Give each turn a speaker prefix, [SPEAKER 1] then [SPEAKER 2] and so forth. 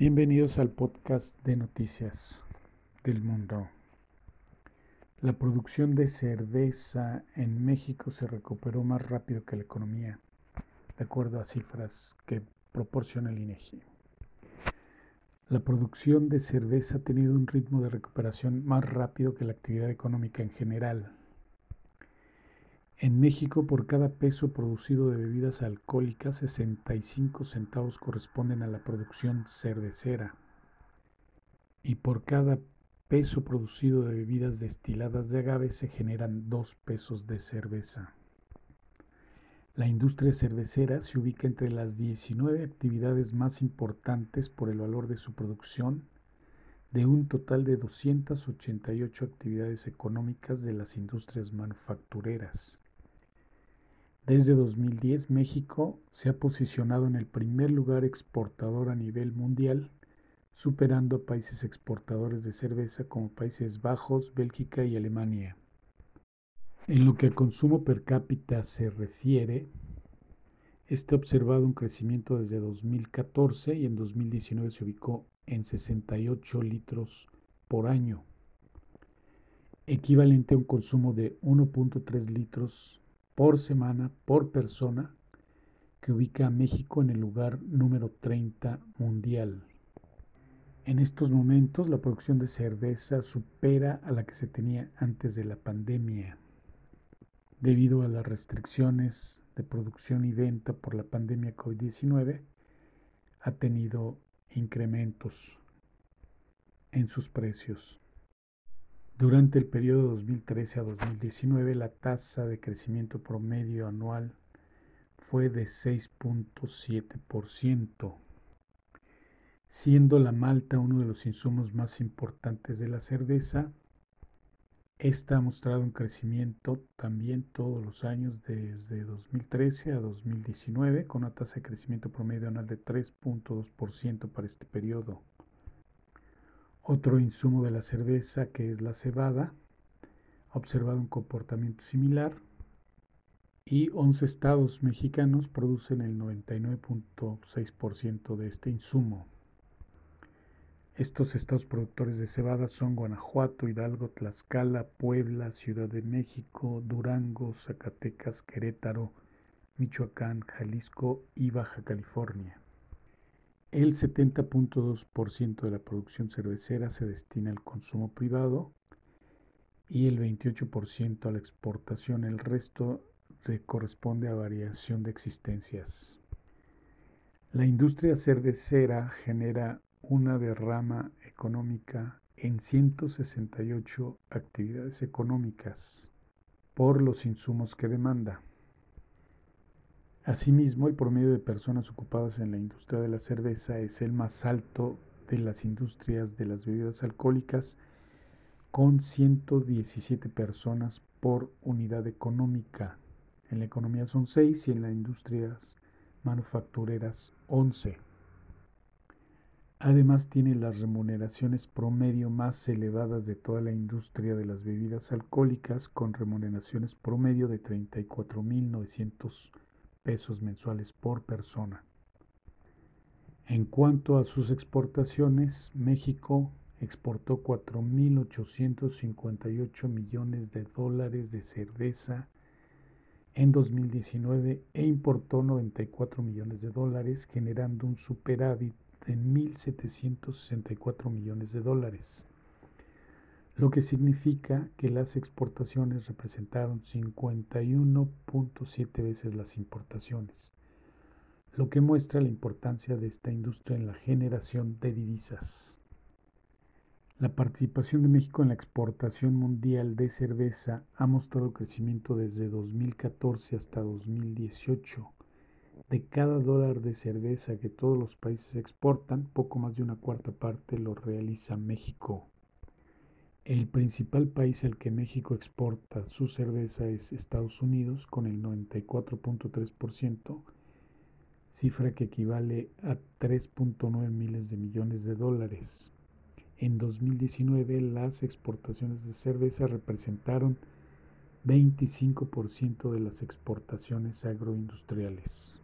[SPEAKER 1] Bienvenidos al podcast de noticias del mundo. La producción de cerveza en México se recuperó más rápido que la economía, de acuerdo a cifras que proporciona el INEGI. La producción de cerveza ha tenido un ritmo de recuperación más rápido que la actividad económica en general, en México, por cada peso producido de bebidas alcohólicas, 65 centavos corresponden a la producción cervecera. Y por cada peso producido de bebidas destiladas de agave se generan 2 pesos de cerveza. La industria cervecera se ubica entre las 19 actividades más importantes por el valor de su producción, de un total de 288 actividades económicas de las industrias manufactureras. Desde 2010, México se ha posicionado en el primer lugar exportador a nivel mundial, superando a países exportadores de cerveza como Países Bajos, Bélgica y Alemania. En lo que a consumo per cápita se refiere, ha observado un crecimiento desde 2014 y en 2019 se ubicó en 68 litros por año, equivalente a un consumo de 1.3 litros por semana por persona, que ubica a México en el lugar número 30 mundial. En estos momentos la producción de cerveza supera a la que se tenía antes de la pandemia. Debido a las restricciones de producción y venta por la pandemia COVID-19, ha tenido incrementos en sus precios. Durante el periodo 2013 a 2019, la tasa de crecimiento promedio anual fue de 6.7%, siendo la malta uno de los insumos más importantes de la cerveza. Esta ha mostrado un crecimiento también todos los años desde 2013 a 2019, con una tasa de crecimiento promedio anual de 3.2% para este periodo. Otro insumo de la cerveza, que es la cebada, ha observado un comportamiento similar y 11 estados mexicanos producen el 99.6% de este insumo. Estos estados productores de cebada son Guanajuato, Hidalgo, Tlaxcala, Puebla, Ciudad de México, Durango, Zacatecas, Querétaro, Michoacán, Jalisco y Baja California. El 70.2% de la producción cervecera se destina al consumo privado y el 28% a la exportación. El resto corresponde a variación de existencias. La industria cervecera genera una derrama económica en 168 actividades económicas por los insumos que demanda. Asimismo, el promedio de personas ocupadas en la industria de la cerveza es el más alto de las industrias de las bebidas alcohólicas, con 117 personas por unidad económica. En la economía son 6 y en las industrias manufactureras 11. Además tiene las remuneraciones promedio más elevadas de toda la industria de las bebidas alcohólicas, con remuneraciones promedio de 34.900 pesos mensuales por persona. En cuanto a sus exportaciones, México exportó 4.858 millones de dólares de cerveza en 2019 e importó 94 millones de dólares, generando un superávit de 1.764 millones de dólares lo que significa que las exportaciones representaron 51.7 veces las importaciones, lo que muestra la importancia de esta industria en la generación de divisas. La participación de México en la exportación mundial de cerveza ha mostrado crecimiento desde 2014 hasta 2018. De cada dólar de cerveza que todos los países exportan, poco más de una cuarta parte lo realiza México. El principal país al que México exporta su cerveza es Estados Unidos con el 94.3%, cifra que equivale a 3.9 miles de millones de dólares. En 2019 las exportaciones de cerveza representaron 25% de las exportaciones agroindustriales.